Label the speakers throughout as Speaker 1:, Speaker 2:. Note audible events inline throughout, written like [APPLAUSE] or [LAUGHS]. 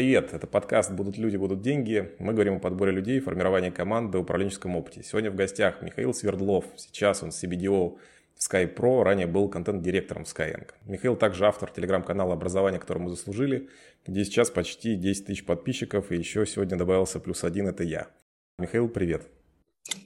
Speaker 1: Привет, это подкаст «Будут люди, будут деньги». Мы говорим о подборе людей, формировании команды, управленческом опыте. Сегодня в гостях Михаил Свердлов. Сейчас он CBDO в SkyPro, ранее был контент-директором Skyeng. Михаил также автор телеграм-канала «Образование, которое мы заслужили», где сейчас почти 10 тысяч подписчиков, и еще сегодня добавился плюс один – это я. Михаил, привет.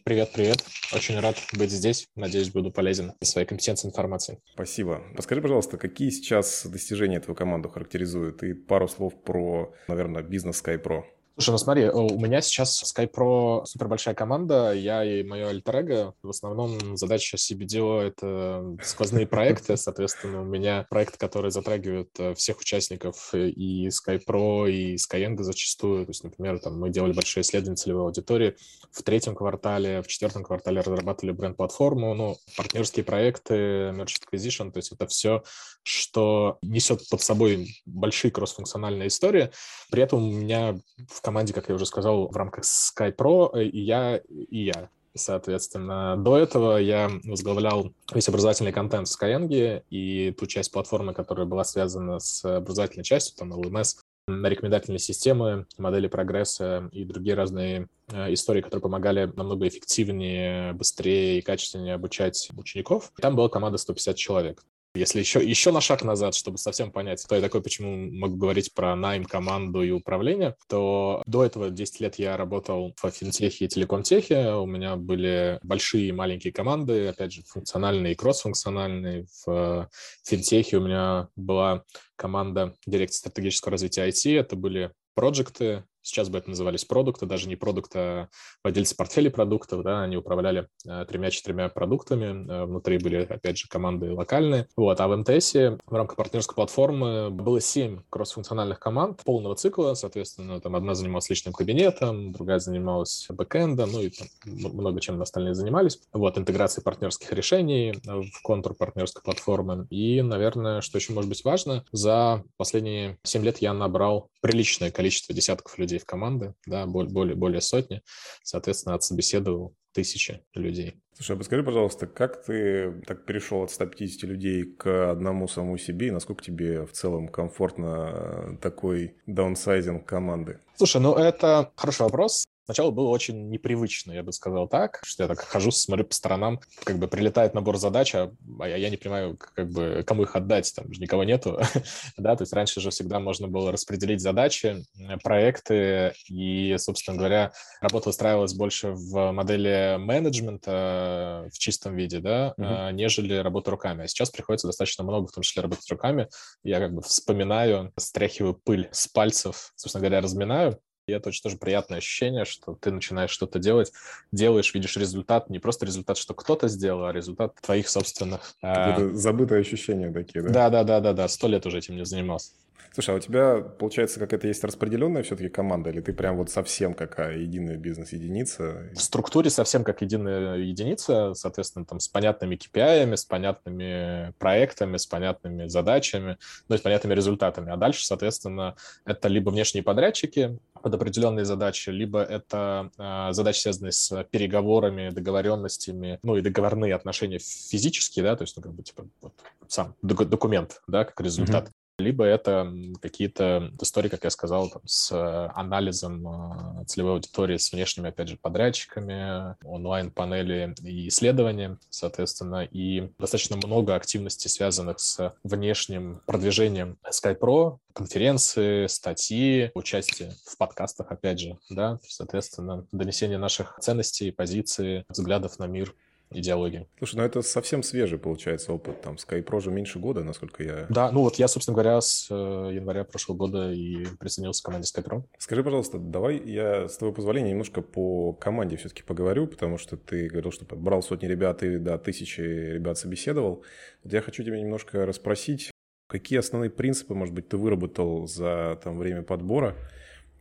Speaker 2: Привет, привет. Очень рад быть здесь. Надеюсь, буду полезен в своей компетенции информации.
Speaker 1: Спасибо. Расскажи, пожалуйста, какие сейчас достижения твою команду характеризуют? И пару слов про, наверное, бизнес SkyPro.
Speaker 2: Слушай, ну смотри, у меня сейчас SkyPro супер большая команда, я и мое альтер В основном задача CBDO — это сквозные проекты, соответственно, у меня проект, который затрагивает э, всех участников и SkyPro, и Skyeng зачастую. То есть, например, там мы делали большие исследования целевой аудитории в третьем квартале, в четвертом квартале разрабатывали бренд-платформу, ну, партнерские проекты, merge acquisition, то есть это все, что несет под собой большие кроссфункциональные истории. При этом у меня в команде, как я уже сказал, в рамках SkyPro э, и я, и я. Соответственно, до этого я возглавлял весь образовательный контент в Skyeng и ту часть платформы, которая была связана с образовательной частью, там LMS, рекомендательные системы, модели прогресса и другие разные э, истории, которые помогали намного эффективнее, быстрее и качественнее обучать учеников. Там была команда 150 человек. Если еще, еще на шаг назад, чтобы совсем понять, кто я такой, почему могу говорить про найм, команду и управление, то до этого 10 лет я работал в финтехе и телекомтехе. У меня были большие и маленькие команды, опять же, функциональные и кроссфункциональные. В финтехе у меня была команда дирекции стратегического развития IT. Это были проекты, Сейчас бы это назывались продукты, даже не продукты, а владельцы портфелей продуктов, да, они управляли э, тремя-четырьмя продуктами, э, внутри были, опять же, команды локальные. Вот, а в МТС в рамках партнерской платформы было семь кроссфункциональных команд полного цикла, соответственно, там одна занималась личным кабинетом, другая занималась бэкэндом, ну и там много чем остальные занимались. Вот, интеграция партнерских решений в контур партнерской платформы. И, наверное, что еще может быть важно, за последние семь лет я набрал приличное количество десятков людей в команды, да, более, более сотни. Соответственно, отсобеседовал тысячи людей.
Speaker 1: Слушай, а подскажи, пожалуйста, как ты так перешел от 150 людей к одному самому себе, и насколько тебе в целом комфортно такой даунсайзинг команды?
Speaker 2: Слушай, ну это хороший вопрос. Сначала было очень непривычно, я бы сказал так, что я так хожу, смотрю по сторонам, как бы прилетает набор задач, а я, я не понимаю, как бы, кому их отдать, там же никого нету, [LAUGHS] да, то есть раньше же всегда можно было распределить задачи, проекты, и, собственно говоря, работа устраивалась больше в модели менеджмента в чистом виде, да, uh-huh. нежели работа руками. А сейчас приходится достаточно много, в том числе работать руками. Я как бы вспоминаю, стряхиваю пыль с пальцев, собственно говоря, разминаю, и это очень тоже приятное ощущение, что ты начинаешь что-то делать, делаешь, видишь результат, не просто результат, что кто-то сделал, а результат твоих собственных...
Speaker 1: Это а... забытые ощущения такие, да?
Speaker 2: Да-да-да-да-да, сто лет уже этим не занимался.
Speaker 1: Слушай, а у тебя, получается, какая-то есть распределенная все-таки команда, или ты прям вот совсем какая единая бизнес-единица?
Speaker 2: В структуре совсем как единая единица, соответственно, там с понятными KPI, с понятными проектами, с понятными задачами, ну и с понятными результатами. А дальше, соответственно, это либо внешние подрядчики под определенные задачи, либо это э, задачи, связанные с переговорами, договоренностями, ну и договорные отношения физические, да, то есть, ну, как бы, типа, вот, сам документ, да, как результат. Mm-hmm либо это какие-то истории, как я сказал, там, с э, анализом э, целевой аудитории, с внешними, опять же, подрядчиками, онлайн-панели и исследования, соответственно, и достаточно много активностей, связанных с внешним продвижением SkyPro, конференции, статьи, участие в подкастах, опять же, да, соответственно, донесение наших ценностей, позиций, взглядов на мир идеологии.
Speaker 1: Слушай, ну это совсем свежий, получается, опыт. Там SkyPro же меньше года, насколько я...
Speaker 2: Да, ну вот я, собственно говоря, с э, января прошлого года и присоединился к команде SkyPro.
Speaker 1: Скажи, пожалуйста, давай я, с твоего позволения, немножко по команде все-таки поговорю, потому что ты говорил, что брал сотни ребят и до тысячи ребят собеседовал. Вот я хочу тебя немножко расспросить, какие основные принципы, может быть, ты выработал за там, время подбора,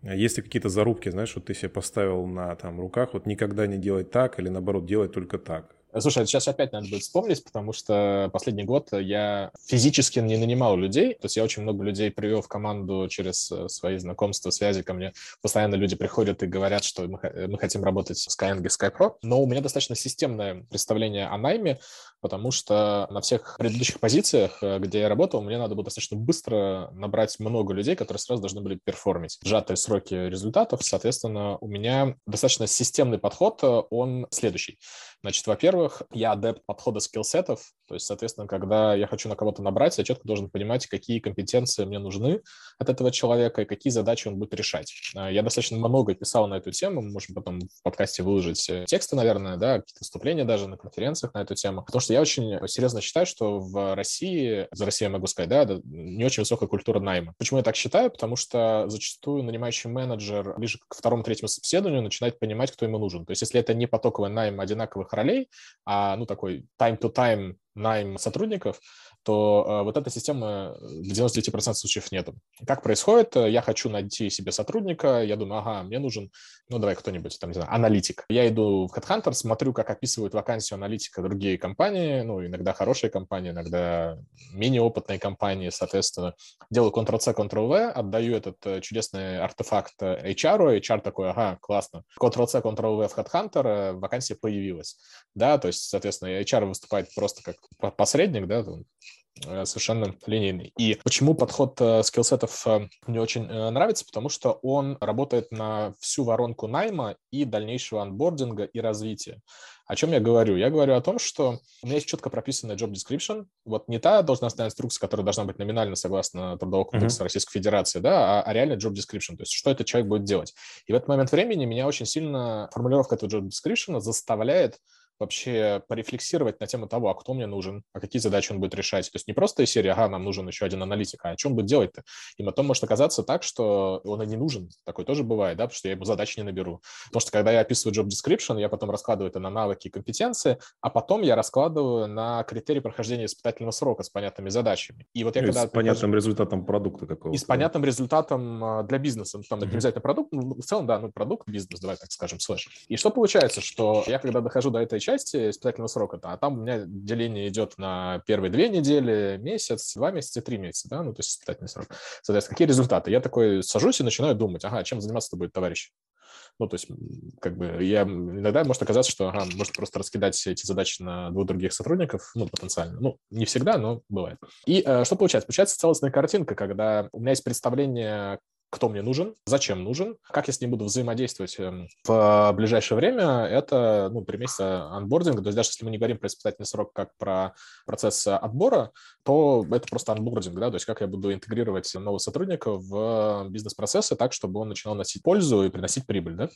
Speaker 1: есть ли какие-то зарубки, знаешь, вот ты себе поставил на там, руках, вот никогда не делать так или наоборот делать только так?
Speaker 2: Слушай, сейчас опять надо будет вспомнить, потому что последний год я физически не нанимал людей. То есть я очень много людей привел в команду через э, свои знакомства, связи ко мне. Постоянно люди приходят и говорят, что мы, мы хотим работать с Skyeng и SkyPro. Но у меня достаточно системное представление о найме, потому что на всех предыдущих позициях, э, где я работал, мне надо было достаточно быстро набрать много людей, которые сразу должны были перформить. Сжатые сроки результатов, соответственно, у меня достаточно системный подход, э, он следующий. Значит, во-первых, я адепт подхода скиллсетов, то есть, соответственно, когда я хочу на кого-то набрать, я четко должен понимать, какие компетенции мне нужны от этого человека и какие задачи он будет решать. А, я достаточно много писал на эту тему, мы можем потом в подкасте выложить э, тексты, наверное, да, какие-то выступления даже на конференциях на эту тему, потому что я очень серьезно считаю, что в России, за Россию могу сказать, да, не очень высокая культура найма. Почему я так считаю? Потому что зачастую нанимающий менеджер ближе к второму-третьему собеседованию начинает понимать, кто ему нужен. То есть если это не потоковый найм одинаковых ролей, а, ну, такой time-to-time найм сотрудников, то э, вот эта система в 99% случаев нету. Как происходит? Я хочу найти себе сотрудника, я думаю, ага, мне нужен, ну, давай кто-нибудь, там, не знаю, аналитик. Я иду в HeadHunter, смотрю, как описывают вакансию аналитика другие компании, ну, иногда хорошие компании, иногда менее опытные компании, соответственно. Делаю Ctrl-C, Ctrl-V, отдаю этот э, чудесный артефакт HR, HR такой, ага, классно. Ctrl-C, Ctrl-V в HeadHunter, вакансия появилась, да, то есть, соответственно, HR выступает просто как посредник, да, Э, совершенно линейный. И почему подход э, скиллсетов э, мне очень нравится? Потому что он работает на всю воронку найма и дальнейшего анбординга и развития. О чем я говорю? Я говорю о том, что у меня есть четко прописанная job description. Вот не та должностная инструкция, которая должна быть номинально согласно Трудового кодекса uh-huh. Российской Федерации, да, а, а реально job description, то есть что этот человек будет делать. И в этот момент времени меня очень сильно формулировка этого job description заставляет вообще порефлексировать на тему того, а кто мне нужен, а какие задачи он будет решать. То есть не просто из серии, ага, нам нужен еще один аналитик, а что он будет делать-то? И потом может оказаться так, что он и не нужен. Такое тоже бывает, да, потому что я ему задачи не наберу. Потому что когда я описываю job description, я потом раскладываю это на навыки и компетенции, а потом я раскладываю на критерии прохождения испытательного срока с понятными задачами.
Speaker 1: И вот я и когда... С понятным результатом продукта какого-то.
Speaker 2: И с понятным результатом а, для бизнеса. Ну, там mm-hmm. обязательно продукт, ну, в целом, да, ну, продукт, бизнес, давай так скажем, слэш. И что получается, что я когда дохожу до этой части испытательного срока, а там у меня деление идет на первые две недели, месяц, два месяца, три месяца, да, ну, то есть испытательный срок. Соответственно, какие результаты? Я такой сажусь и начинаю думать, ага, чем заниматься-то будет товарищ? Ну, то есть, как бы, я иногда может оказаться, что, ага, может просто раскидать эти задачи на двух других сотрудников, ну, потенциально. Ну, не всегда, но бывает. И э, что получается? Получается целостная картинка, когда у меня есть представление, кто мне нужен, зачем нужен, как я с ним буду взаимодействовать эм, в ближайшее время, это ну, три месяца анбординга. То есть даже если мы не говорим про испытательный срок как про процесс отбора, то это просто анбординг, да, то есть как я буду интегрировать нового сотрудника в бизнес-процессы так, чтобы он начинал носить пользу и приносить прибыль, да.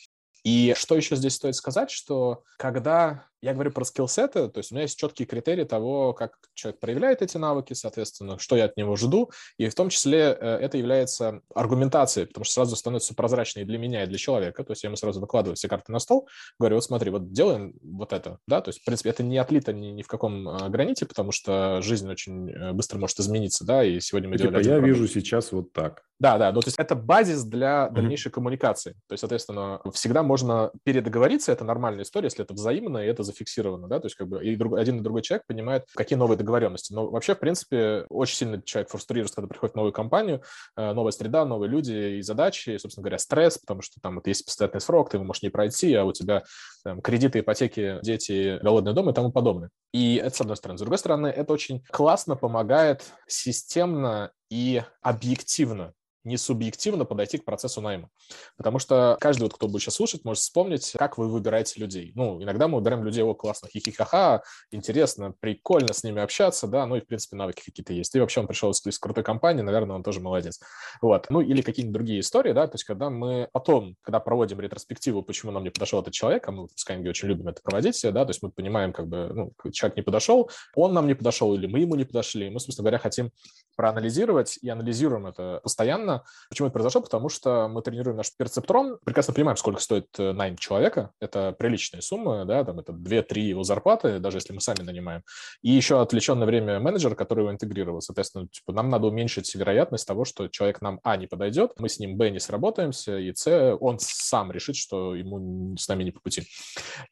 Speaker 2: И что еще здесь стоит сказать, что когда я говорю про скиллсеты, то есть у меня есть четкие критерии того, как человек проявляет эти навыки, соответственно, что я от него жду, и в том числе э, это является аргументацией, потому что сразу становится прозрачнее для меня и для человека, то есть я ему сразу выкладываю все карты на стол, говорю, вот смотри, вот делаем вот это, да, то есть, в принципе, это не отлито ни, ни в каком э, граните, потому что жизнь очень э, быстро может измениться, да, и сегодня мы
Speaker 1: и,
Speaker 2: делали...
Speaker 1: Типа, я вижу сейчас вот так.
Speaker 2: Да, да, ну то есть это базис для дальнейшей mm-hmm. коммуникации. То есть, соответственно, всегда можно передоговориться, это нормальная история, если это взаимно и это зафиксировано, да, то есть как бы и друг, один и другой человек понимает, какие новые договоренности. Но вообще, в принципе, очень сильно человек фрустрируется, когда приходит в новую компанию, э, новая среда, новые люди и задачи, и, собственно говоря, стресс, потому что там вот есть постоянный срок, ты его можешь не пройти, а у тебя там, кредиты, ипотеки, дети, голодный дом и тому подобное. И это с одной стороны. С другой стороны, это очень классно помогает системно и объективно не субъективно подойти к процессу найма. Потому что каждый, вот, кто будет сейчас слушать, может вспомнить, как вы выбираете людей. Ну, иногда мы выбираем людей, о, классно, хихихаха, интересно, прикольно с ними общаться, да, ну и, в принципе, навыки какие-то есть. И вообще он пришел из, из крутой компании, наверное, он тоже молодец. Вот. Ну, или какие-нибудь другие истории, да, то есть когда мы потом, когда проводим ретроспективу, почему нам не подошел этот человек, а мы в Skyeng очень любим это проводить, да, то есть мы понимаем, как бы, ну, человек не подошел, он нам не подошел, или мы ему не подошли, мы, собственно говоря, хотим проанализировать и анализируем это постоянно, Почему это произошло? Потому что мы тренируем наш перцептрон, прекрасно понимаем, сколько стоит э, найм человека. Это приличная сумма, да, там это 2-3 его зарплаты, даже если мы сами нанимаем. И еще отвлеченное время менеджера, который его интегрировал. Соответственно, типа, нам надо уменьшить вероятность того, что человек нам, а, не подойдет, мы с ним, б, не сработаемся, и, с, он сам решит, что ему с нами не по пути.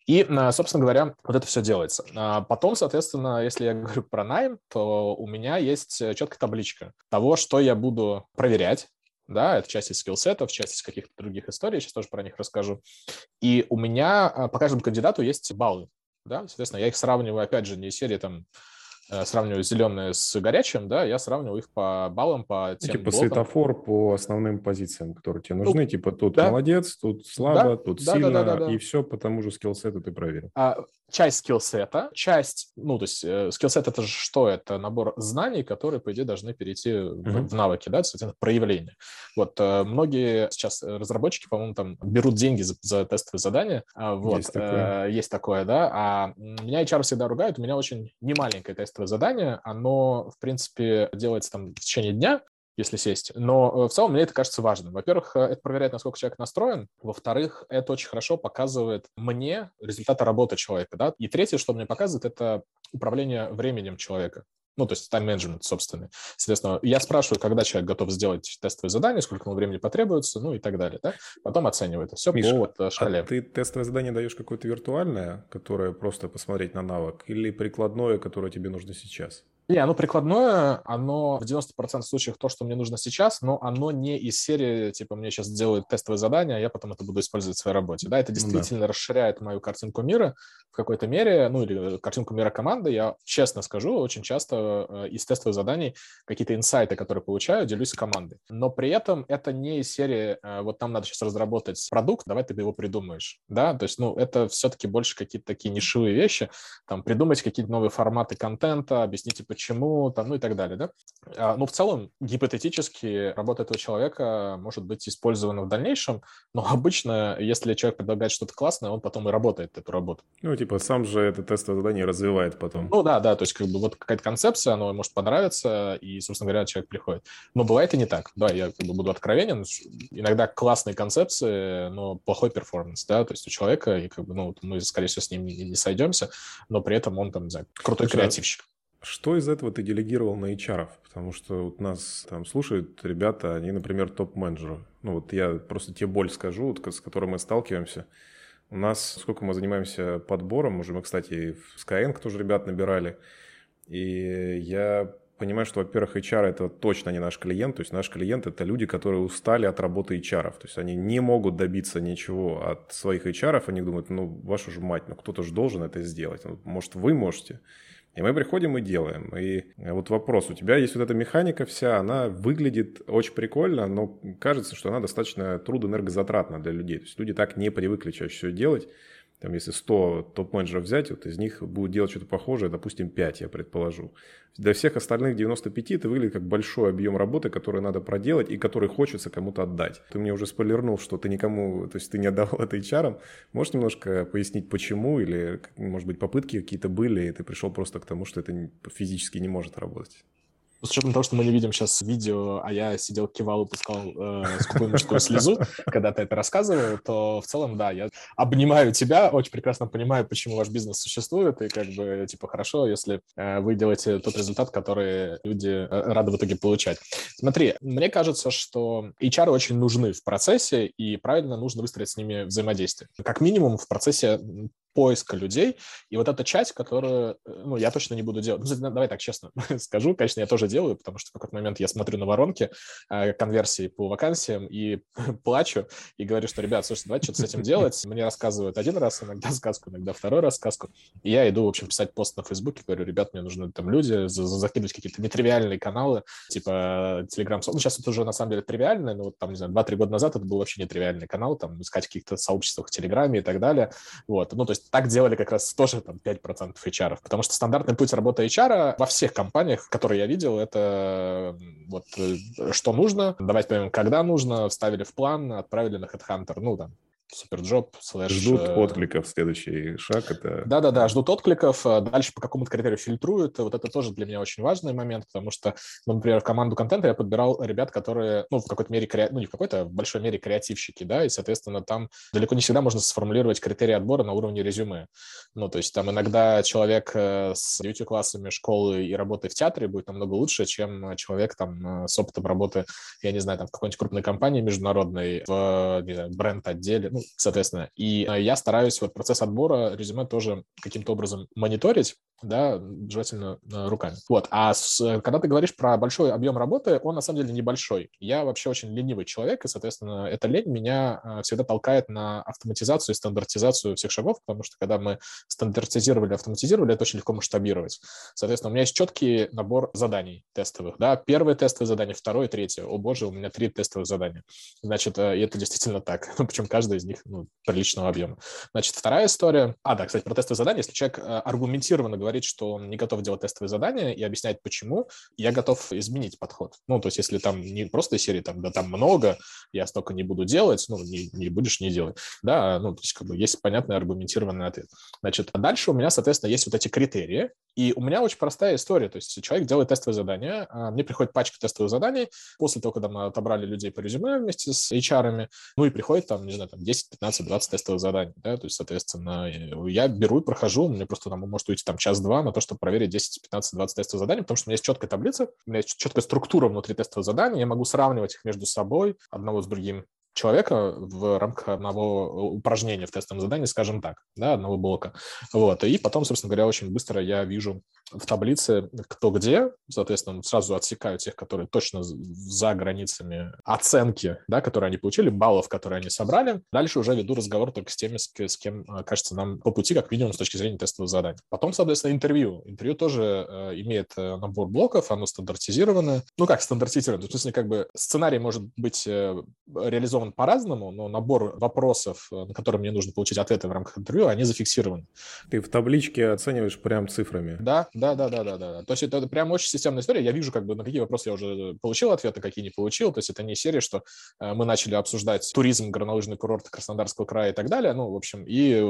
Speaker 2: И, а, собственно говоря, вот это все делается. А потом, соответственно, если я [LAUGHS] говорю про найм, то у меня есть четкая табличка того, что я буду проверять, да, это часть из скиллсетов, часть из каких-то других историй, сейчас тоже про них расскажу. И у меня а, по каждому кандидату есть баллы, да, соответственно, я их сравниваю, опять же, не серии там Э, сравниваю зеленые с горячим, да, я сравниваю их по баллам, по
Speaker 1: ну, тем Типа блокам. светофор по основным позициям, которые тебе нужны, ну, типа тут да. молодец, тут слабо, да, тут да, сильно, да, да, да, да. и все по тому же скиллсету ты проверил.
Speaker 2: А, часть скиллсета, часть, ну, то есть э, скиллсет это же что? Это набор знаний, которые, по идее, должны перейти uh-huh. в, в навыки, да, соответственно, проявление. Вот э, многие сейчас разработчики, по-моему, там берут деньги за, за тестовые задания, а, вот, есть такое. Э, есть такое, да, а меня HR всегда ругают, у меня очень немаленькая тест тестовое задание, оно, в принципе, делается там в течение дня, если сесть. Но э, в целом мне это кажется важным. Во-первых, э, это проверяет, насколько человек настроен. Во-вторых, это очень хорошо показывает мне результаты работы человека. Да? И третье, что мне показывает, это управление временем человека ну, то есть тайм-менеджмент собственный. Соответственно, я спрашиваю, когда человек готов сделать тестовое задание, сколько ему времени потребуется, ну и так далее, да? Потом оцениваю это все Миша, по вот э, шкале.
Speaker 1: А ты тестовое задание даешь какое-то виртуальное, которое просто посмотреть на навык, или прикладное, которое тебе нужно сейчас?
Speaker 2: Не, оно прикладное, оно в 90% случаев то, что мне нужно сейчас, но оно не из серии, типа, мне сейчас делают тестовое задание, а я потом это буду использовать в своей работе. Да, это ну действительно да. расширяет мою картинку мира в какой-то мере, ну, или картинку мира команды. Я, честно скажу, очень часто э, из тестовых заданий какие-то инсайты, которые получаю, делюсь с командой. Но при этом это не из серии, э, вот нам надо сейчас разработать продукт, давай ты его придумаешь, да, то есть, ну, это все-таки больше какие-то такие нишевые вещи, там, придумать какие-то новые форматы контента, объяснить, типа, почему, там, ну и так далее, да. А, ну, в целом, гипотетически работа этого человека может быть использована в дальнейшем, но обычно, если человек предлагает что-то классное, он потом и работает эту работу.
Speaker 1: Ну, типа, сам же это тестовое задание развивает потом.
Speaker 2: Ну, да, да, то есть, как бы, вот какая-то концепция, она может понравиться, и, собственно говоря, человек приходит. Но бывает и не так, да, я как бы буду откровенен, иногда классные концепции, но плохой перформанс, да, то есть у человека, и как бы, ну, мы, скорее всего, с ним не, не сойдемся, но при этом он там, не знаю, крутой Слушай, креативщик.
Speaker 1: Что из этого ты делегировал на HR? Потому что вот нас там слушают ребята, они, например, топ-менеджеры. Ну вот я просто тебе боль скажу, вот, с которой мы сталкиваемся. У нас, сколько мы занимаемся подбором, уже мы, кстати, в Skyeng тоже ребят набирали. И я понимаю, что, во-первых, HR это точно не наш клиент. То есть наш клиент это люди, которые устали от работы HR. То есть они не могут добиться ничего от своих HR. Они думают, ну, вашу же мать, ну кто-то же должен это сделать. Ну, может, вы можете. И мы приходим и делаем. И вот вопрос, у тебя есть вот эта механика вся, она выглядит очень прикольно, но кажется, что она достаточно трудоэнергозатратна для людей. То есть люди так не привыкли чаще всего делать там, если 100 топ-менеджеров взять, вот из них будут делать что-то похожее, допустим, 5, я предположу. Для всех остальных 95 это выглядит как большой объем работы, который надо проделать и который хочется кому-то отдать. Ты мне уже спойлернул, что ты никому, то есть ты не отдавал [LAUGHS] это HR. Можешь немножко пояснить, почему? Или, может быть, попытки какие-то были, и ты пришел просто к тому, что это физически не может работать?
Speaker 2: С учетом того, что мы не видим сейчас видео, а я сидел, кивал и пускал э, скупую мужскую слезу, когда ты это рассказывал, то в целом, да, я обнимаю тебя, очень прекрасно понимаю, почему ваш бизнес существует, и как бы, типа, хорошо, если э, вы делаете тот результат, который люди э, рады в итоге получать. Смотри, мне кажется, что HR очень нужны в процессе, и правильно нужно выстроить с ними взаимодействие. Как минимум в процессе поиска людей. И вот эта часть, которую, э, ну, я точно не буду делать. Ну, давай так честно [LAUGHS] скажу, конечно, я тоже делаю, потому что в какой-то момент я смотрю на воронки э, конверсии по вакансиям и [LAUGHS] плачу, и говорю, что, ребят, слушайте, давайте что-то с этим делать. Мне рассказывают один раз иногда сказку, иногда второй раз сказку. И я иду, в общем, писать пост на Фейсбуке, говорю, ребят, мне нужны там люди, закидывать какие-то нетривиальные каналы, типа Telegram. Ну, сейчас это уже на самом деле тривиальное, но вот там, не знаю, 2-3 года назад это был вообще нетривиальный канал, там, искать в каких-то сообществах в Телеграме и так далее. Вот, ну, то есть так делали как раз тоже там 5% HR, потому что стандартный путь работы HR во всех компаниях, которые я видел, это вот э, что нужно, давайте поймем, когда нужно, вставили в план, отправили на HeadHunter, ну, там, суперджоп, слэш...
Speaker 1: Ждут э, откликов, следующий шаг это...
Speaker 2: Да-да-да, ждут откликов, а дальше по какому-то критерию фильтруют, вот это тоже для меня очень важный момент, потому что, ну, например, в команду контента я подбирал ребят, которые, ну, в какой-то мере, кре... ну, не в какой-то, а в большой мере креативщики, да, и, соответственно, там далеко не всегда можно сформулировать критерии отбора на уровне резюме. Ну, то есть там иногда человек э, с beauty-классами школы и работой в театре будет намного лучше, чем человек там э, с опытом работы, я не знаю, там в какой-нибудь крупной компании международной, в бренд-отделе, ну, соответственно. И э, я стараюсь вот процесс отбора резюме тоже каким-то образом мониторить, да, желательно э, руками. Вот. А с, когда ты говоришь про большой объем работы, он на самом деле небольшой. Я вообще очень ленивый человек, и, соответственно, эта лень меня э, всегда толкает на автоматизацию и стандартизацию всех шагов, потому что когда мы стандартизировали, автоматизировали, это очень легко масштабировать. Соответственно, у меня есть четкий набор заданий тестовых. Да? Первое тестовое задание, второе, третье. О боже, у меня три тестовых задания. Значит, это действительно так. [LAUGHS] Причем каждое из них ну, приличного объема. Значит, вторая история... А, да, кстати, про тестовые задания. Если человек э, аргументированно говорит, что он не готов делать тестовые задания и объяснять, почему, я готов изменить подход. Ну, то есть если там не просто серии, там, да, там много, я столько не буду делать, ну, не, не будешь, не делать. Да, ну, то есть как бы есть понятный аргументированный ответ. Значит, а дальше у меня, соответственно, есть вот эти критерии, и у меня очень простая история. То есть человек делает тестовые задания, а мне приходит пачка тестовых заданий после того, когда мы отобрали людей по резюме вместе с HR, ну и приходит там, не знаю, там 10, 15, 20 тестовых заданий, да, то есть, соответственно, я беру и прохожу, мне просто там может уйти там час-два на то, чтобы проверить 10, 15, 20 тестовых заданий, потому что у меня есть четкая таблица, у меня есть четкая структура внутри тестовых заданий, я могу сравнивать их между собой, одного с другим, человека в рамках одного упражнения в тестовом задании, скажем так, да, одного блока. Вот. И потом, собственно говоря, очень быстро я вижу в таблице кто где, соответственно, сразу отсекаю тех, которые точно за границами оценки, да, которые они получили, баллов, которые они собрали. Дальше уже веду разговор только с теми, с кем э, кажется нам по пути, как минимум, с точки зрения тестового задания. Потом, соответственно, интервью. Интервью тоже э, имеет э, набор блоков, оно стандартизировано. Ну, как стандартизировано? В смысле, как бы сценарий может быть э, реализован сформулирован по-разному, но набор вопросов, э, на которые мне нужно получить ответы в рамках интервью, они зафиксированы.
Speaker 1: Ты в табличке оцениваешь прям цифрами?
Speaker 2: Да, да, да, да, да, да. То есть это прям очень системная история. Я вижу, как бы, на какие вопросы я уже получил ответы, какие не получил. То есть это не серия, что э, мы начали обсуждать туризм, горнолыжный курорт Краснодарского края и так далее. Ну, в общем, и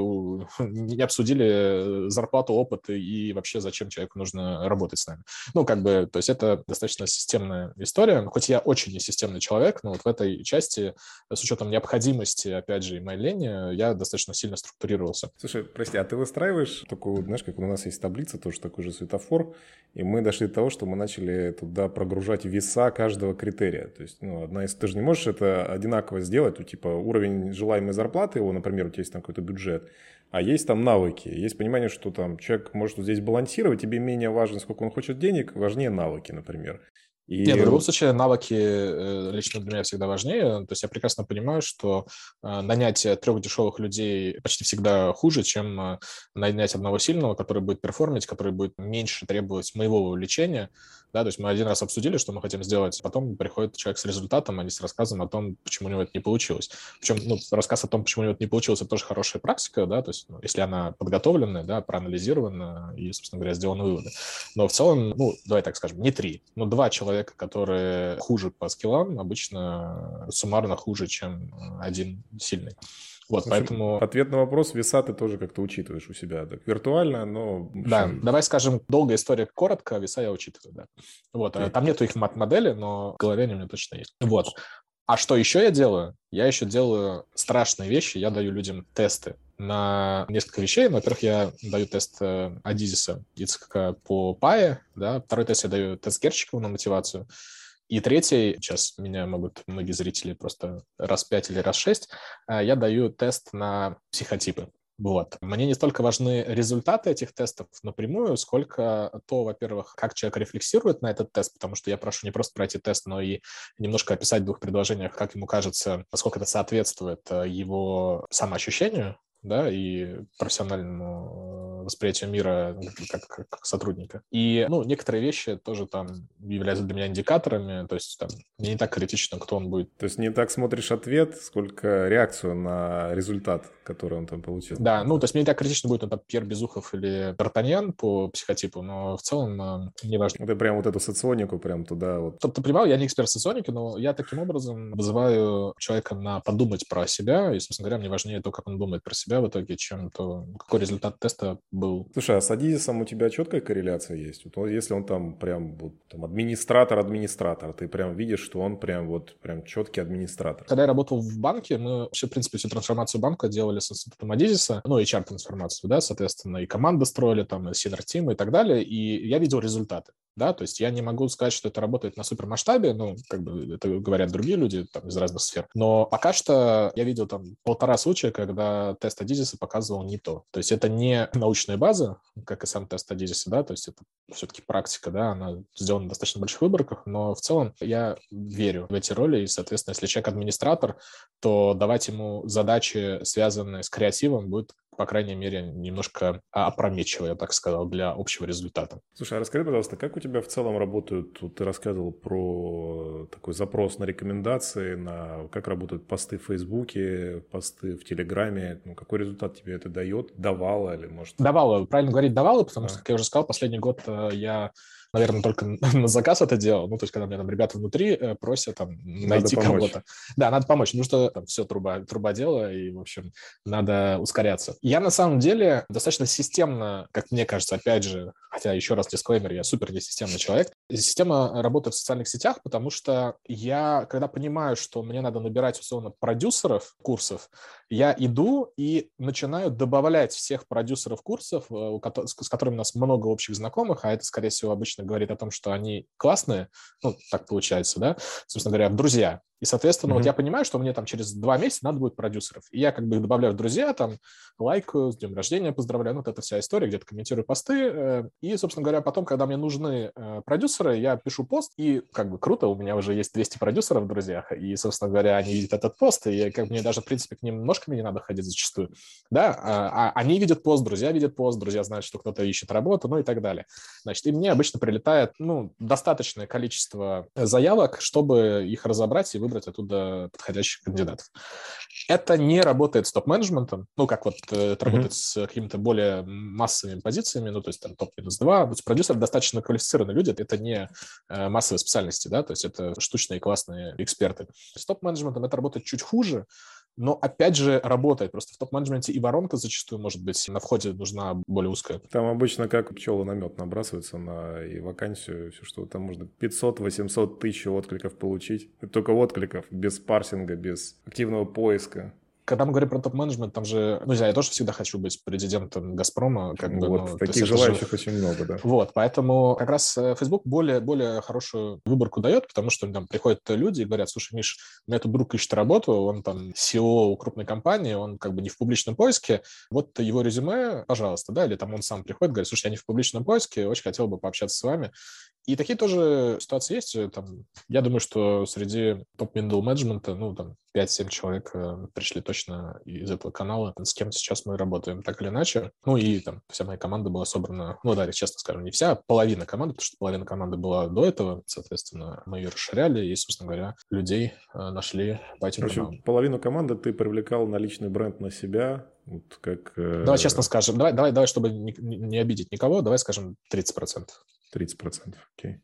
Speaker 2: [LAUGHS] не обсудили зарплату, опыт и вообще зачем человеку нужно работать с нами. Ну, как бы, то есть это достаточно системная история. Хоть я очень несистемный человек, но вот в этой части с учетом необходимости, опять же, и моей лени, я достаточно сильно структурировался.
Speaker 1: Слушай, прости, а ты выстраиваешь такую, знаешь, как у нас есть таблица, тоже такой же светофор, и мы дошли до того, что мы начали туда прогружать веса каждого критерия. То есть, ну, одна из... Ты же не можешь это одинаково сделать, у типа уровень желаемой зарплаты его, например, у тебя есть там какой-то бюджет, а есть там навыки, есть понимание, что там человек может здесь балансировать, тебе менее важно, сколько он хочет денег, важнее навыки, например.
Speaker 2: И... Нет, в любом случае навыки э, лично для меня всегда важнее. То есть я прекрасно понимаю, что э, нанять трех дешевых людей почти всегда хуже, чем э, нанять одного сильного, который будет перформить, который будет меньше требовать моего увлечения, да, то есть мы один раз обсудили, что мы хотим сделать, потом приходит человек с результатом, а не с рассказом о том, почему у него это не получилось. Причем ну, рассказ о том, почему у него это не получилось, это тоже хорошая практика, да, то есть ну, если она подготовленная, да, проанализирована и, собственно говоря, сделаны выводы. Но в целом, ну, давай так скажем, не три, но два человека, которые хуже по скиллам, обычно суммарно хуже, чем один сильный. Вот, общем, поэтому...
Speaker 1: Ответ на вопрос веса ты тоже как-то учитываешь у себя. Так, виртуально, но...
Speaker 2: Да, давай скажем, долгая история коротко, веса я учитываю, да. Вот. Э, там нету их мат-модели, но в голове они у меня точно есть. Вот. А что еще я делаю? Я еще делаю страшные вещи. Я даю людям тесты на несколько вещей. Во-первых, я даю тест э, Адизиса ИЦК по ПАЕ, да. Второй тест я даю тест Герчикова на мотивацию. И третий, сейчас меня могут многие зрители просто раз пять или раз шесть, э, я даю тест на психотипы. Вот. Мне не столько важны результаты этих тестов напрямую, сколько то, во-первых, как человек рефлексирует на этот тест, потому что я прошу не просто пройти тест, но и немножко описать в двух предложениях, как ему кажется, насколько это соответствует э, его самоощущению, да, и профессиональному восприятию мира как, как, как сотрудника. И, ну, некоторые вещи тоже там являются для меня индикаторами, то есть там мне не так критично, кто он будет.
Speaker 1: То есть не так смотришь ответ, сколько реакцию на результат, который он там получил.
Speaker 2: Да, ну, то есть мне не так критично будет, он там Пьер Безухов или Д'Артаньян по психотипу, но в целом э, не важно.
Speaker 1: Ты прям вот эту соционику прям туда вот.
Speaker 2: Чтобы ты понимал, я не эксперт в соционике, но я таким образом вызываю человека на подумать про себя, и, собственно говоря, мне важнее то, как он думает про себя в итоге, чем то, какой результат теста был.
Speaker 1: Слушай, а с Адизисом у тебя четкая корреляция есть? Вот если он там прям вот там администратор-администратор, ты прям видишь, что он прям вот прям четкий администратор.
Speaker 2: Когда я работал в банке, мы вообще, в принципе, всю трансформацию банка делали с институтом Адизиса, ну, HR-трансформацию, да, соответственно, и команды строили, там, и Синер Тим и так далее, и я видел результаты да, то есть я не могу сказать, что это работает на супермасштабе, ну, как бы это говорят другие люди там, из разных сфер, но пока что я видел там полтора случая, когда тест Адизиса показывал не то. То есть это не [LAUGHS] научная база, как и сам тест Адизиса, да, то есть это все-таки практика, да, она сделана в достаточно больших выборках, но в целом я верю в эти роли, и, соответственно, если человек администратор, то давать ему задачи, связанные с креативом, будет по крайней мере, немножко опрометчиво, я так сказал, для общего результата.
Speaker 1: Слушай, а расскажи, пожалуйста, как у тебя в целом работают, ты рассказывал про такой запрос на рекомендации, на как работают посты в Фейсбуке, посты в Телеграме, ну, какой результат тебе это дает, давало или может...
Speaker 2: Давало, правильно говорить, давало, потому а. что, как я уже сказал, последний год э, я наверное, только [LAUGHS] на заказ это делал. Ну, то есть, когда мне там ребята внутри э, просят там найти кого-то. Да, надо помочь. Ну, что там все труба, труба дело, и, в общем, надо ускоряться. Я, на самом деле, достаточно системно, как мне кажется, опять же, хотя еще раз дисклеймер, я супер несистемный человек, система работает в социальных сетях, потому что я, когда понимаю, что мне надо набирать, условно, продюсеров курсов, я иду и начинаю добавлять всех продюсеров курсов, э, с которыми у нас много общих знакомых, а это, скорее всего, обычно говорит о том, что они классные, ну, так получается, да, собственно говоря, в друзья. И, соответственно, mm-hmm. вот я понимаю, что мне там через два месяца надо будет продюсеров. И я как бы их добавляю в друзья, там, лайкаю, с днем рождения поздравляю, ну, вот эта вся история, где-то комментирую посты. Э, и, собственно говоря, потом, когда мне нужны э, продюсеры, я пишу пост, и как бы круто, у меня уже есть 200 продюсеров в друзьях, и, собственно говоря, они видят этот пост, и как мне даже, в принципе, к ним ножками не надо ходить зачастую. Да, а, а они видят пост, друзья видят пост, друзья знают, что кто-то ищет работу, ну и так далее. Значит, и мне обычно прилетает, ну, достаточное количество заявок, чтобы их разобрать и выбрать оттуда подходящих кандидатов. Это не работает с топ-менеджментом, ну, как вот э, это mm-hmm. работает с какими-то более массовыми позициями, ну, то есть там топ-2. Продюсеры достаточно квалифицированные люди, это не э, массовые специальности, да, то есть это штучные классные эксперты. С топ-менеджментом это работает чуть хуже, но опять же работает. Просто в топ-менеджменте и воронка зачастую, может быть, на входе нужна более узкая.
Speaker 1: Там обычно как пчелы на мед набрасываются на и вакансию, все что там можно 500-800 тысяч откликов получить. Только откликов, без парсинга, без активного поиска
Speaker 2: когда мы говорим про топ-менеджмент, там же, ну, не знаю, я тоже всегда хочу быть президентом «Газпрома». Как бы,
Speaker 1: вот, ну, таких желающих же... очень много, да.
Speaker 2: Вот, поэтому как раз э, Facebook более, более хорошую выборку дает, потому что там приходят люди и говорят, слушай, Миш, у меня тут друг ищет работу, он там CEO крупной компании, он как бы не в публичном поиске, вот его резюме, пожалуйста, да, или там он сам приходит, говорит, слушай, я не в публичном поиске, очень хотел бы пообщаться с вами. И такие тоже ситуации есть. Там, я думаю, что среди топ-миндл менеджмента, ну, там, 5-7 человек э, пришли точно из этого канала, с кем сейчас мы работаем так или иначе. Ну, и там вся моя команда была собрана, ну, да, честно скажем, не вся, половина команды, потому что половина команды была до этого, соответственно, мы ее расширяли, и, собственно говоря, людей э, нашли по этим
Speaker 1: каналам. половину команды ты привлекал на личный бренд на себя, вот как...
Speaker 2: Э... Давай честно скажем, давай, давай, давай чтобы не, не обидеть никого, давай скажем 30%.
Speaker 1: 30%, окей.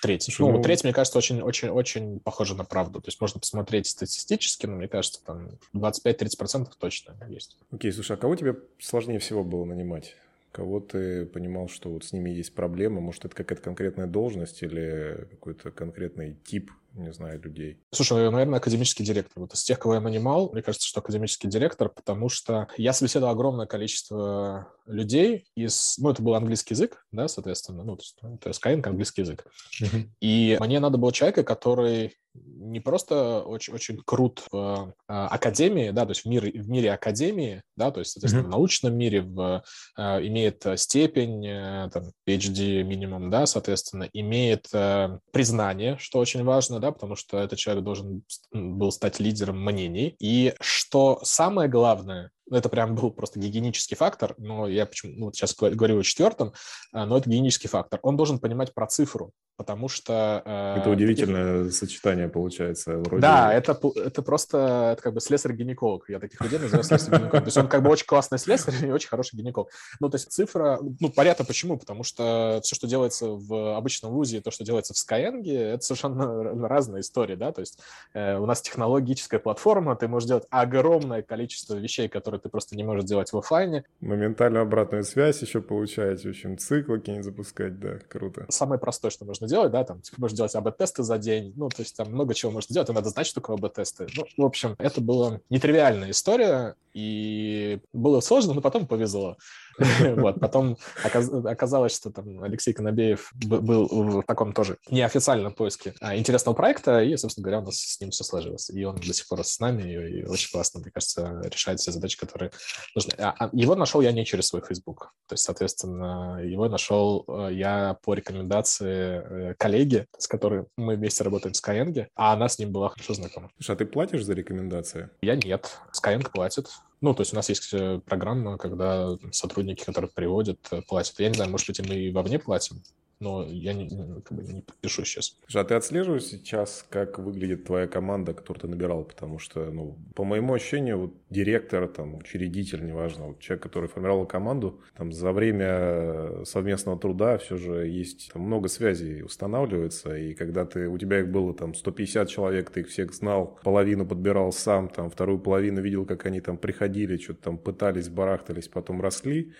Speaker 2: Треть. Слушай, ну, ну, треть, мне кажется, очень-очень-очень похоже на правду. То есть можно посмотреть статистически, но мне кажется, там 25-30% точно есть.
Speaker 1: Окей, слушай, а кого тебе сложнее всего было нанимать? Кого ты понимал, что вот с ними есть проблема? Может, это какая-то конкретная должность или какой-то конкретный тип не знаю, людей?
Speaker 2: Слушай, наверное, академический директор. Вот из тех, кого я нанимал, мне кажется, что академический директор, потому что я собеседовал огромное количество людей из... Ну, это был английский язык, да, соответственно, ну, то есть, ну, это Skyeng, английский язык. Uh-huh. И мне надо было человека, который не просто очень, очень крут в э, академии, да, то есть в мире, в мире академии, да, то есть, соответственно, mm-hmm. в научном мире в, э, имеет степень, э, там, PhD минимум, да, соответственно, имеет э, признание, что очень важно, да, потому что этот человек должен был стать лидером мнений. И что самое главное, Это прям был просто гигиенический фактор, но я почему ну, вот сейчас говорю о четвертом, а, но это гигиенический фактор. Он должен понимать про цифру, потому что...
Speaker 1: Э, это удивительное таких... сочетание получается.
Speaker 2: Вроде... Да, это, это просто это как бы слесарь-гинеколог. Я таких людей называю слесарь-гинеколог. То есть он как бы очень классный слесарь и очень хороший гинеколог. Ну, то есть цифра... Ну, понятно почему, потому что все, что делается в обычном вузе, то, что делается в Skyeng, это совершенно разные истории, да, то есть э, у нас технологическая платформа, ты можешь делать огромное количество вещей, которые ты просто не можешь делать в офлайне.
Speaker 1: Моментальную обратную связь еще получаете, в общем, циклы какие-нибудь запускать, да, круто.
Speaker 2: Самое простое, что можно делать, да, там, типа, можно делать АБ-тесты за день, ну, то есть там много чего можно делать, и надо знать, что такое АБ-тесты. Ну, в общем, это была нетривиальная история, и было сложно, но потом повезло. [LAUGHS] Вот, [LAUGHS] потом оказалось, что там Алексей Конобеев был в таком тоже неофициальном поиске а, интересного проекта, и, собственно говоря, у нас с ним все сложилось. И он до сих пор с нами, и очень классно, мне кажется, решает все задачи, которые нужны. А, а его нашел я не через свой Facebook. То есть, соответственно, его нашел э, я по рекомендации э, коллеги, с которой мы вместе работаем в Skyeng, а она с ним была хорошо знакома.
Speaker 1: Слушай, а ты платишь за рекомендации?
Speaker 2: Я нет. Skyeng платит. Ну, то есть у нас есть э, программа, когда сотрудники, которые приводят, э, платят. Я не знаю, может быть, мы и вовне платим, но я не, как бы не подпишу сейчас.
Speaker 1: Слушай, а ты отслеживаешь сейчас, как выглядит твоя команда, которую ты набирал? Потому что, ну, по моему ощущению, вот директор, там, учредитель, неважно, вот человек, который формировал команду, там, за время совместного труда все же есть там, много связей устанавливается, и когда ты, у тебя их было там 150 человек, ты их всех знал, половину подбирал сам, там, вторую половину видел, как они там приходили, что-то там пытались, барахтались, потом росли,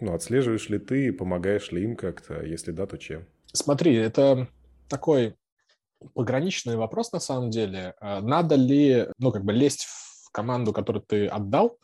Speaker 1: ну, отслеживаешь ли ты, помогаешь ли им как-то? Если да, то чем?
Speaker 2: Смотри, это такой пограничный вопрос на самом деле. А надо ли, ну, как бы лезть в команду, которую ты отдал,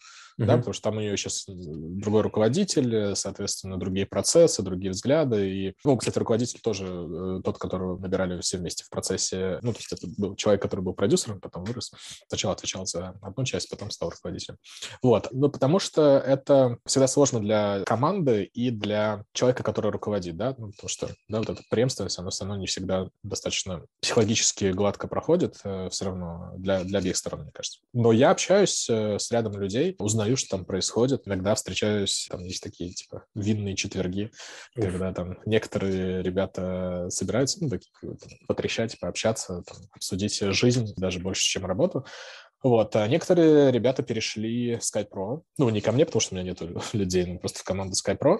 Speaker 2: uh-huh. да, потому что там у нее сейчас другой руководитель, соответственно, другие процессы, другие взгляды. И, ну, кстати, руководитель тоже э, тот, которого набирали все вместе в процессе. Ну, то есть это был человек, который был продюсером, потом вырос. Сначала отвечал за одну часть, потом стал руководителем. Вот. Ну, потому что это всегда сложно для команды и для человека, который руководит, да, ну, потому что, да, вот эта преемственность, она все равно не всегда достаточно психологически гладко проходит э, все равно для, для обеих сторон, мне кажется. Но я общаюсь э, с рядом людей, узнаю узнаю, что там происходит. Иногда встречаюсь, там есть такие, типа, винные четверги, Уф. когда там некоторые ребята собираются, ну, такие, там, потрещать, пообщаться, там, обсудить жизнь даже больше, чем работу. Вот, а некоторые ребята перешли в Skype Pro. Ну, не ко мне, потому что у меня нет [LAUGHS] людей, но просто в команду Skype Pro.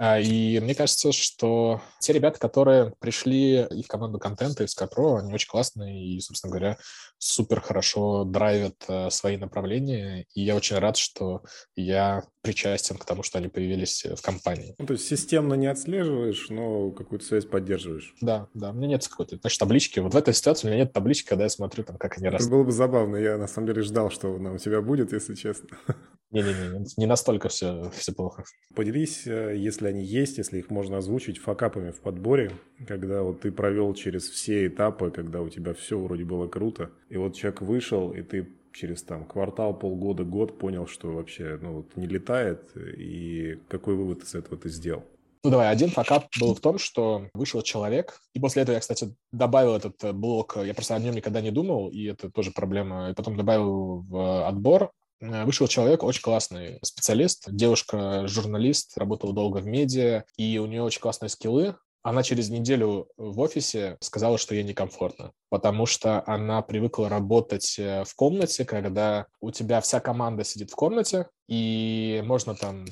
Speaker 2: И мне кажется, что те ребята, которые пришли и в команду контента, и в Skypro, они очень классные и, собственно говоря, супер хорошо драйвят э, свои направления. И я очень рад, что я причастен к тому, что они появились в компании.
Speaker 1: Ну, то есть системно не отслеживаешь, но какую-то связь поддерживаешь.
Speaker 2: Да, да. У меня нет какой-то, значит, таблички. Вот в этой ситуации у меня нет таблички, когда я смотрю, там, как они растут.
Speaker 1: Это было бы забавно. Я, на самом деле, ждал, что она у тебя будет, если честно. [LAUGHS]
Speaker 2: Не-не-не, не настолько все, все плохо.
Speaker 1: Поделись, э, если они есть, если их можно озвучить, факапами в подборе, когда вот ты провел через все этапы, когда у тебя все вроде было круто, и вот человек вышел, и ты через там квартал, полгода, год понял, что вообще ну, вот не летает, и какой вывод из этого ты сделал?
Speaker 2: Ну давай, один факап был в том, что вышел человек, и после этого я, кстати, добавил этот э, блок, я просто о нем никогда не думал, и это тоже проблема, и потом добавил в отбор Э, вышел человек, очень классный специалист, девушка-журналист, работала долго в медиа, и у нее очень классные скиллы. Она через неделю в офисе сказала, что ей некомфортно, потому что она привыкла работать э, в комнате, когда у тебя вся команда сидит в комнате, и можно там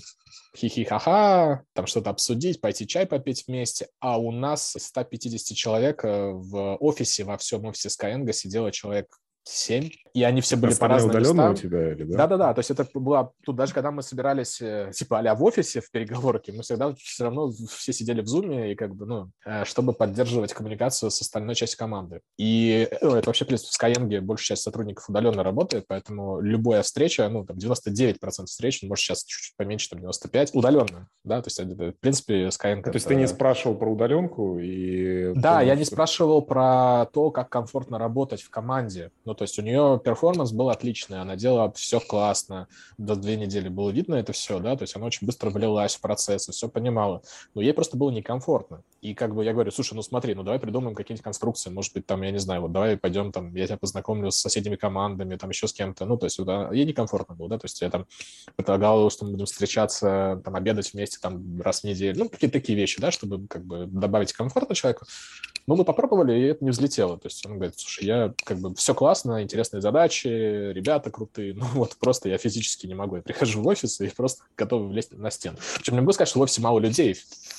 Speaker 2: хихи-ха-ха, там что-то обсудить, пойти чай попить вместе, а у нас 150 человек э, в офисе, во всем офисе Skyeng сидело человек 7, и они все были по разным местам. у тебя или да? Да-да-да, то есть это было, тут даже когда мы собирались, э, типа, а в офисе в переговорке, мы всегда все равно все сидели в зуме, и как бы, ну, э, чтобы поддерживать коммуникацию с остальной частью команды. И ну, это вообще, в принципе, в Skyeng большая часть сотрудников удаленно работает, поэтому любая встреча, ну, там, 99% встреч, может, сейчас чуть-чуть поменьше, там, 95, удаленно, да, то есть, в принципе, Skyeng...
Speaker 1: То есть ты не спрашивал про удаленку и...
Speaker 2: Да, я не спрашивал про то, как комфортно работать в команде, но то есть у нее перформанс был отличный, она делала все классно, до две недели было видно это все, да, то есть она очень быстро влилась в процесс и все понимала, но ей просто было некомфортно. И как бы я говорю, слушай, ну смотри, ну давай придумаем какие-нибудь конструкции, может быть, там, я не знаю, вот давай пойдем там, я тебя познакомлю с соседними командами, там еще с кем-то, ну, то есть да, ей некомфортно было, да, то есть я там предлагал, что мы будем встречаться, там, обедать вместе там раз в неделю, ну, какие-то такие вещи, да, чтобы как бы добавить комфорта человеку. Но мы попробовали, и это не взлетело. То есть он говорит, слушай, я как бы все классно, интересные задачи, ребята крутые, [LAUGHS] ну вот просто я физически не могу. Я прихожу в офис и просто готов влезть на стену. Причем не могу сказать, что в офисе мало людей,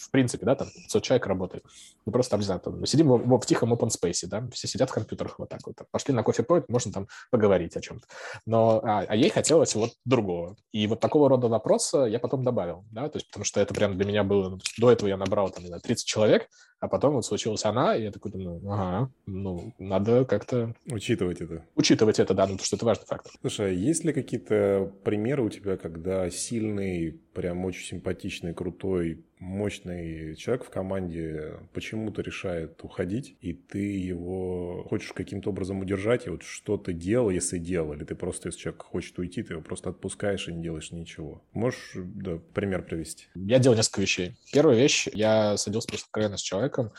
Speaker 2: в принципе, да, там 500 человек работает. Мы просто там, не знаю, там, сидим в, в, в тихом open space, да, все сидят в компьютерах вот так вот. Пошли на кофе point, можно там поговорить о чем-то. Но, а, а ей хотелось вот другого. И вот такого рода вопроса я потом добавил, да, то есть потому что это прям для меня было, ну, до этого я набрал там, не знаю, 30 человек, а потом вот случилась она, и я такой думаю, ага, ну, надо как-то...
Speaker 1: Учитывать это.
Speaker 2: Учитывать это, да, ну, потому что это важный фактор.
Speaker 1: Слушай, а есть ли какие-то примеры у тебя, когда сильный, прям очень симпатичный, крутой, мощный человек в команде почему-то решает уходить, и ты его хочешь каким-то образом удержать, и вот что ты делал, если делал, или ты просто, если человек хочет уйти, ты его просто отпускаешь и не делаешь ничего. Можешь, да, пример привести?
Speaker 2: Я делал несколько вещей. Первая вещь, я садился просто откровенно с человеком,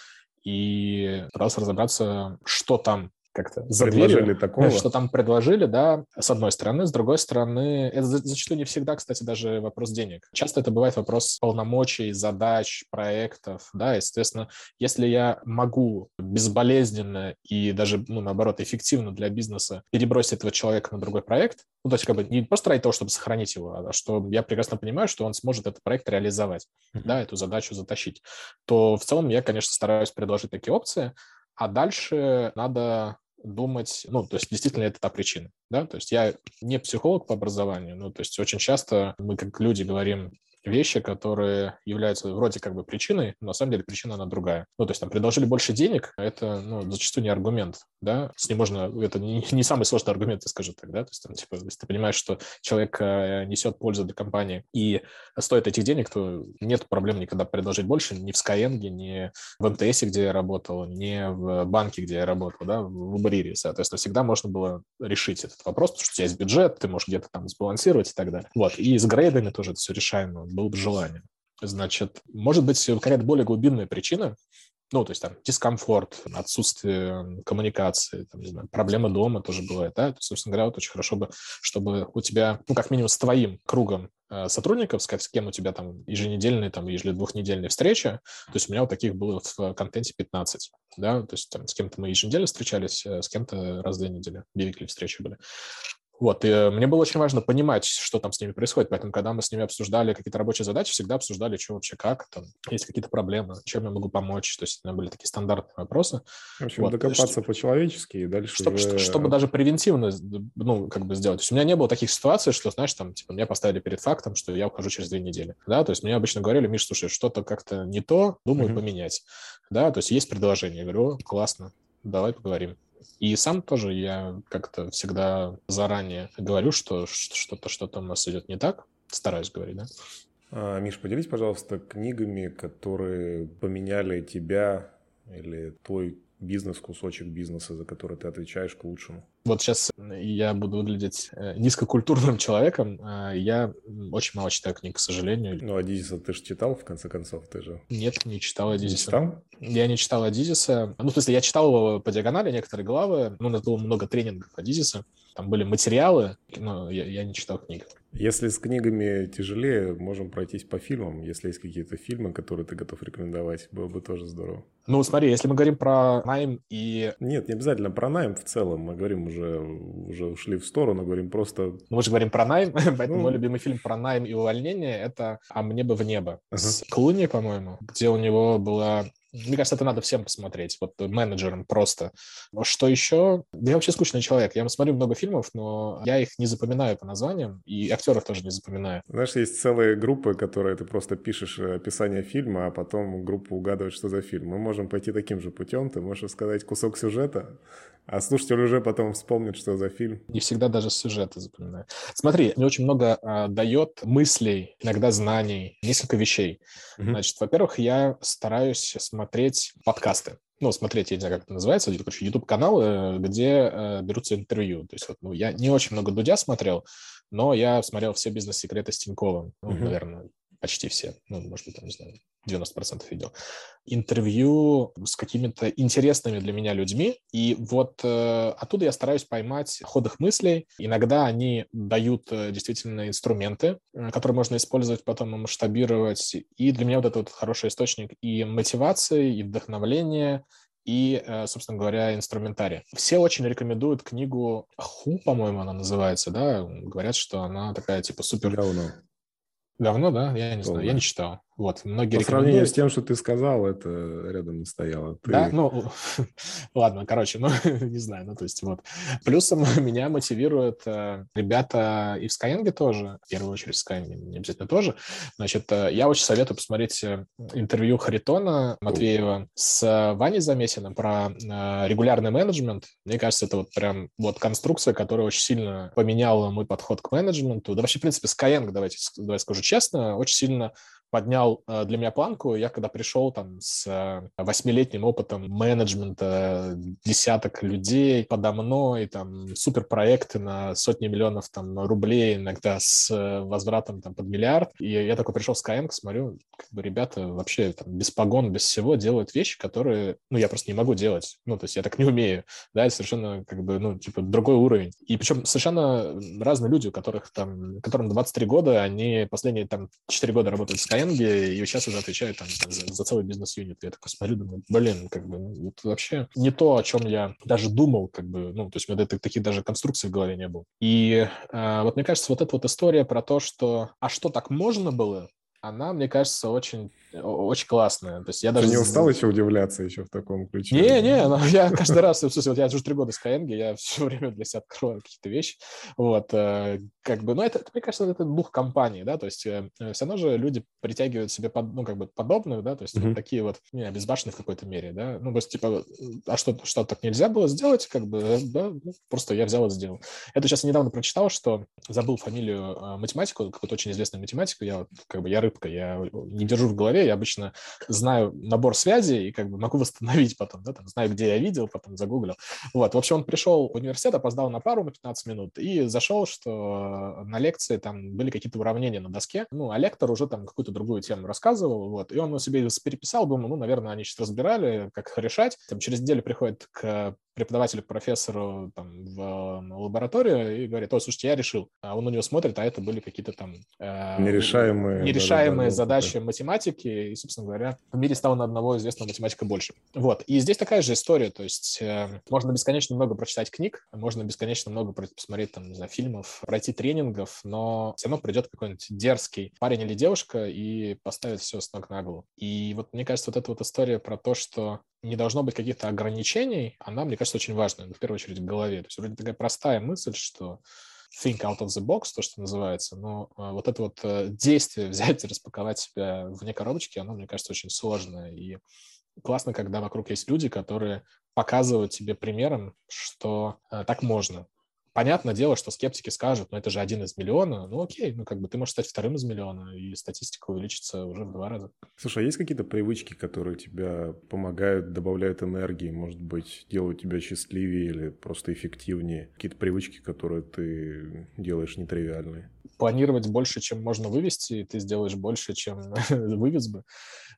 Speaker 2: и пытался разобраться, что там как-то за
Speaker 1: предложили такого.
Speaker 2: что там предложили, да, с одной стороны. С другой стороны, это зачастую не всегда, кстати, даже вопрос денег. Часто это бывает вопрос полномочий, задач, проектов, да, и, соответственно, если я могу безболезненно и даже, ну, наоборот, эффективно для бизнеса перебросить этого человека на другой проект, ну, то есть как бы не просто ради того, чтобы сохранить его, а что я прекрасно понимаю, что он сможет этот проект реализовать, mm-hmm. да, эту задачу затащить, то в целом я, конечно, стараюсь предложить такие опции, а дальше надо думать, ну, то есть действительно это та причина, да, то есть я не психолог по образованию, ну, то есть очень часто мы как люди говорим, вещи, которые являются вроде как бы причиной, но на самом деле причина она другая. Ну, то есть там предложили больше денег, это, ну, зачастую не аргумент, да, с ним можно, это не, [LAUGHS] не самый сложный аргумент, я скажу так, да, то есть там, типа, если ты понимаешь, что человек э, несет пользу для компании и стоит этих денег, то нет проблем никогда предложить больше ни в Skyeng, ни в МТС, где я работал, ни в банке, где я работал, да, в Убрире, соответственно, всегда можно было решить этот вопрос, потому что у тебя есть бюджет, ты можешь где-то там сбалансировать и так далее. Вот, и с грейдами тоже это все решаемо было бы желание. Значит, может быть, какая-то более глубинная причина, ну, то есть там дискомфорт, отсутствие коммуникации, там, не знаю, проблемы дома тоже бывает, да, то, собственно говоря, вот очень хорошо бы, чтобы у тебя, ну, как минимум с твоим кругом э, сотрудников, с кем у тебя там еженедельные, там, ежедвухнедельные встречи, то есть у меня вот таких было в контенте 15, да, то есть там с кем-то мы еженедельно встречались, э, с кем-то раз в две недели, две встречи были. Вот, и мне было очень важно понимать, что там с ними происходит, поэтому, когда мы с ними обсуждали какие-то рабочие задачи, всегда обсуждали, что вообще как, там, есть какие-то проблемы, чем я могу помочь, то есть у меня были такие стандартные вопросы.
Speaker 1: В общем, вот, докопаться по-человечески и дальше
Speaker 2: чтобы, уже... чтобы даже превентивно, ну, как бы сделать. То есть у меня не было таких ситуаций, что, знаешь, там, типа, меня поставили перед фактом, что я ухожу через две недели, да, то есть мне обычно говорили, Миш, слушай, что-то как-то не то, думаю mm-hmm. поменять, да, то есть есть предложение, я говорю, классно, давай поговорим. И сам тоже я как-то всегда заранее говорю, что что-то что-то у нас идет не так. Стараюсь говорить, да.
Speaker 1: А, Миш, поделись, пожалуйста, книгами, которые поменяли тебя или твой бизнес, кусочек бизнеса, за который ты отвечаешь к лучшему?
Speaker 2: Вот сейчас я буду выглядеть э, низкокультурным человеком. А я очень мало читаю книг, к сожалению.
Speaker 1: Ну, Адизиса ты же читал, в конце концов, ты же...
Speaker 2: Нет, не читал Адизиса.
Speaker 1: Не читал?
Speaker 2: Я не читал Адизиса. Ну, в смысле, я читал его по диагонали, некоторые главы. Ну, у нас было много тренингов Адизиса. Там были материалы, но я, я не читал книг.
Speaker 1: Если с книгами тяжелее, можем пройтись по фильмам. Если есть какие-то фильмы, которые ты готов рекомендовать, было бы тоже здорово.
Speaker 2: Ну, смотри, если мы говорим про найм и...
Speaker 1: Нет, не обязательно про найм в целом. Мы говорим уже, уже ушли в сторону, говорим просто... Ну,
Speaker 2: мы же говорим про найм, [LAUGHS] поэтому ну... мой любимый фильм про найм и увольнение — это «А мне бы в небо» ага. с Клуни, по-моему, где у него была мне кажется, это надо всем посмотреть, вот менеджерам просто. Что еще? Я вообще скучный человек. Я смотрю много фильмов, но я их не запоминаю по названиям, и актеров тоже не запоминаю.
Speaker 1: Знаешь, есть целые группы, которые ты просто пишешь э, описание фильма, а потом группа угадывает, что за фильм. Мы можем пойти таким же путем. Ты можешь сказать кусок сюжета, а слушатель уже потом вспомнит, что за фильм.
Speaker 2: Не всегда даже сюжеты запоминаю. Смотри, мне очень много а, дает мыслей, иногда знаний, несколько вещей. Mm-hmm. Значит, во-первых, я стараюсь смотреть подкасты. ну, смотреть, я не знаю, как это называется, короче, YouTube-каналы, где э, берутся интервью. То есть, вот, ну, я не очень много Дудя смотрел, но я смотрел все бизнес-секреты с Тиньковым, ну, uh-huh. наверное, почти все, ну, может быть, там, не знаю, 90% видел, интервью с какими-то интересными для меня людьми, и вот э, оттуда я стараюсь поймать ход их мыслей. Иногда они дают э, действительно инструменты, э, которые можно использовать потом и масштабировать, и для меня вот это вот хороший источник и мотивации, и вдохновления, и, э, собственно говоря, инструментария. Все очень рекомендуют книгу Ху, по-моему, она называется, да, говорят, что она такая типа супер...
Speaker 1: Давно.
Speaker 2: Давно, да? Я не знаю, я не читал. Вот, многие
Speaker 1: По сравнению с тем, что ты сказал, это рядом не стояло. Ты...
Speaker 2: Да, ну, [LAUGHS] ладно, короче, ну, [LAUGHS] не знаю, ну, то есть вот. Плюсом [LAUGHS] меня мотивируют э, ребята и в Skyeng тоже, в первую очередь в Skyeng, не обязательно тоже. Значит, э, я очень советую посмотреть э, интервью Харитона Матвеева с Ваней Замесиным про э, регулярный менеджмент. Мне кажется, это вот прям вот конструкция, которая очень сильно поменяла мой подход к менеджменту. Да вообще, в принципе, Skyeng, давайте, давайте скажу честно, очень сильно поднял э, для меня планку. Я когда пришел там с э, восьмилетним опытом менеджмента, десяток людей подо мной, там суперпроекты на сотни миллионов там рублей, иногда с э, возвратом там под миллиард. И я такой пришел с Skyeng, смотрю, как бы ребята вообще там без погон, без всего делают вещи, которые, ну, я просто не могу делать. Ну, то есть я так не умею, да, это совершенно как бы, ну, типа другой уровень. И причем совершенно разные люди, у которых там, которым 23 года, они последние там 4 года работают в Skyeng, Skyeng, и сейчас уже отвечает там, за, за целый бизнес-юнит. Я такой смотрю, думаю, блин, как бы, ну, это вообще не то, о чем я даже думал, как бы, ну, то есть у меня таких даже конструкций в голове не было. И э, вот мне кажется, вот эта вот история про то, что, а что так можно было, она, мне кажется, очень, очень классная. То есть я
Speaker 1: даже... Ты не устал еще удивляться еще в таком ключе?
Speaker 2: Не, не, ну, [LAUGHS] я каждый раз, в смысле, вот я уже три года с Skyeng, я все [LAUGHS] время для себя открываю какие-то вещи. Вот, э, как бы, ну, это, мне кажется, это дух компании, да, то есть э, все равно же люди притягивают себе, под, ну, как бы подобных, да, то есть mm-hmm. вот такие вот, не, обезбашенные в какой-то мере, да, ну, то есть, типа, а что, что так нельзя было сделать, как бы, э, да, ну, просто я взял и сделал. Это сейчас недавно прочитал, что забыл фамилию математику, какую-то очень известную математику, я вот, как бы, я рыбка, я не держу в голове, я обычно знаю набор связей и как бы могу восстановить потом, да, там, знаю, где я видел, потом загуглил. Вот, в общем, он пришел в университет, опоздал на пару на 15 минут и зашел, что на лекции там были какие-то уравнения на доске, ну, а лектор уже там какую-то другую тему рассказывал, вот, и он себе переписал, думал, ну, наверное, они сейчас разбирали, как их решать. Там через неделю приходит к преподавателю, профессору там, в лабораторию и говорит, ой, слушайте, я решил. А он у него смотрит, а это были какие-то там...
Speaker 1: Э, нерешаемые.
Speaker 2: Нерешаемые да, да, задачи да. математики, и, собственно говоря, в мире стало на одного известного математика больше. Вот. И здесь такая же история, то есть э, можно бесконечно много прочитать книг, можно бесконечно много посмотреть, там, не знаю, фильмов, пройти тренингов, но все равно придет какой-нибудь дерзкий парень или девушка и поставит все с ног на голову. И вот мне кажется, вот эта вот история про то, что не должно быть каких-то ограничений, она, мне кажется, очень важная, в первую очередь в голове. То есть вроде такая простая мысль, что think out of the box, то, что называется, но а, вот это вот э, действие [LAUGHS] взять и распаковать себя вне коробочки, оно, мне кажется, очень сложное. И классно, когда вокруг есть люди, которые показывают тебе примером, что э, так можно. Понятное дело, что скептики скажут, ну это же один из миллиона. Ну окей, ну как бы ты можешь стать вторым из миллиона, и статистика увеличится уже в два раза.
Speaker 1: Слушай, а есть какие-то привычки, которые тебя помогают, добавляют энергии, может быть, делают тебя счастливее или просто эффективнее? Какие-то привычки, которые ты делаешь нетривиальные?
Speaker 2: Планировать больше, чем можно вывести, и ты сделаешь больше, чем [LAUGHS] вывез бы.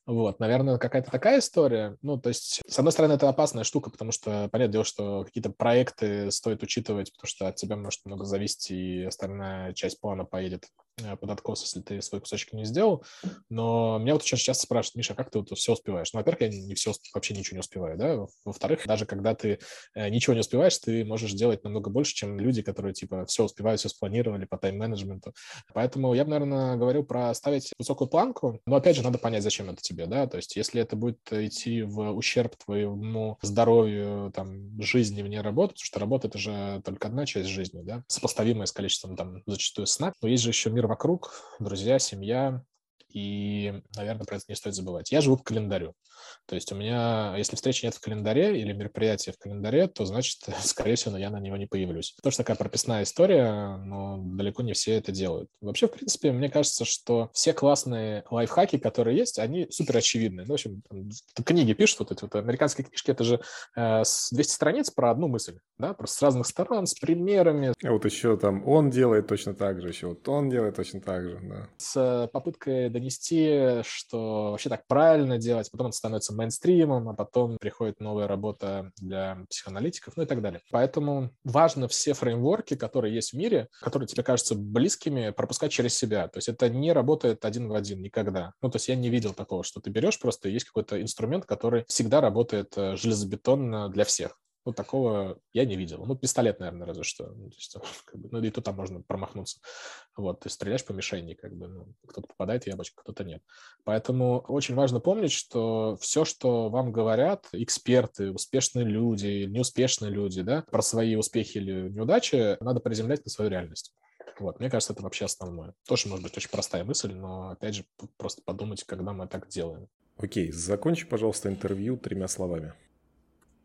Speaker 2: Вот, наверное, какая-то такая история. Ну, то есть, с одной стороны, это опасная штука, потому что, понятное дело, что какие-то проекты стоит учитывать, потому что от тебя может много зависеть, и остальная часть плана поедет Э, под откос, если ты свой кусочек не сделал. Но меня вот очень часто спрашивают, Миша, как ты вот все успеваешь? Ну, во-первых, я не все, вообще ничего не успеваю, да. Во-вторых, даже когда ты э, ничего не успеваешь, ты можешь делать намного больше, чем люди, которые, типа, все успевают, все спланировали по тайм-менеджменту. Поэтому я бы, наверное, говорил про ставить высокую планку, но, опять же, надо понять, зачем это тебе, да. То есть, если это будет идти в ущерб твоему здоровью, там, жизни вне работы, потому что работа — это же только одна часть жизни, да, сопоставимая с количеством, там, зачастую сна, но есть же еще мир вокруг, друзья, семья, И, наверное, про это не стоит забывать. Я живу по календарю. То есть у меня, если встречи нет в календаре или мероприятия в календаре, то значит, [LAUGHS] скорее всего, я на него не появлюсь. Тоже такая прописная история, но далеко не все это делают. Вообще, в принципе, мне кажется, что все классные лайфхаки, которые есть, они супер очевидны. Ну, в общем, там, книги пишут, вот эти вот американские книжки, это же э, 200 страниц про одну мысль, да, просто с разных сторон, с примерами.
Speaker 1: А вот еще там он делает точно так же, еще вот он делает точно так же, да.
Speaker 2: С э, попыткой донести, что вообще так правильно делать, потом это становится мейнстримом, а потом приходит новая работа для психоаналитиков, ну и так далее. Поэтому важно все фреймворки, которые есть в мире, которые тебе кажутся близкими, пропускать через себя. То есть это не работает один в один никогда. Ну, то есть я не видел такого, что ты берешь просто, есть какой-то инструмент, который всегда работает э, железобетонно для всех. Ну, такого я не видел. Ну, пистолет, наверное, разве что. Ну, то есть, [LAUGHS] как бы, ну, и тут там можно промахнуться. Вот, ты стреляешь по мишени, как бы, ну, кто-то попадает в яблочко, кто-то нет. Поэтому очень важно помнить, что все, что вам говорят эксперты, успешные люди, неуспешные люди, да, про свои успехи или неудачи, надо приземлять на свою реальность. Вот, мне кажется, это вообще основное. Тоже, может быть, очень простая мысль, но, опять же, просто подумать, когда мы так делаем.
Speaker 1: Окей, закончи, пожалуйста, интервью тремя словами.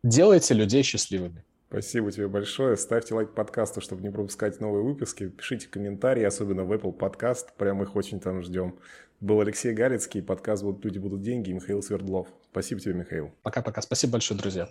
Speaker 2: Делайте людей счастливыми.
Speaker 1: Спасибо тебе большое. Ставьте лайк подкасту, чтобы не пропускать новые выпуски. Пишите комментарии, особенно в Apple Podcast. Прям их очень там ждем. Был Алексей Галицкий, подкаст «Будут люди, будут деньги» и Михаил Свердлов. Спасибо тебе, Михаил.
Speaker 2: Пока-пока. Спасибо большое, друзья.